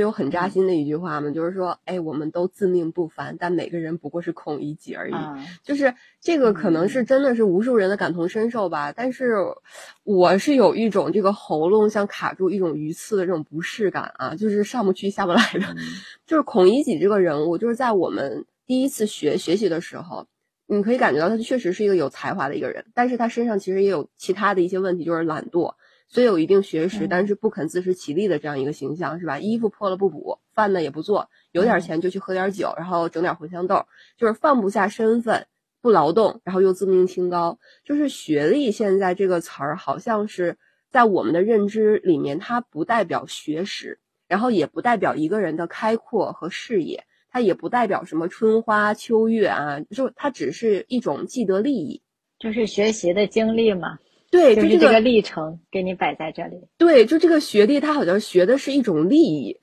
有很扎心的一句话嘛，就是说，哎，我们都自命不凡，但每个人不过是孔乙己而已。就是这个可能是真的是无数人的感同身受吧。但是我是有一种这个喉咙像卡住一种鱼刺的这种不适感啊，就是上不去下不来的。就是孔乙己这个人物，就是在我们第一次学学习的时候，你可以感觉到他确实是一个有才华的一个人，但是他身上其实也有其他的一些问题，就是懒惰。虽有一定学识，但是不肯自食其力的这样一个形象，是吧？衣服破了不补，饭呢也不做，有点钱就去喝点酒，然后整点茴香豆，就是放不下身份，不劳动，然后又自命清高。就是学历现在这个词儿，好像是在我们的认知里面，它不代表学识，然后也不代表一个人的开阔和视野，它也不代表什么春花秋月啊，就它只是一种既得利益，就是学习的经历嘛。对，就是这个历程给你摆在这里。对，就这个学历，他好像学的是一种利益，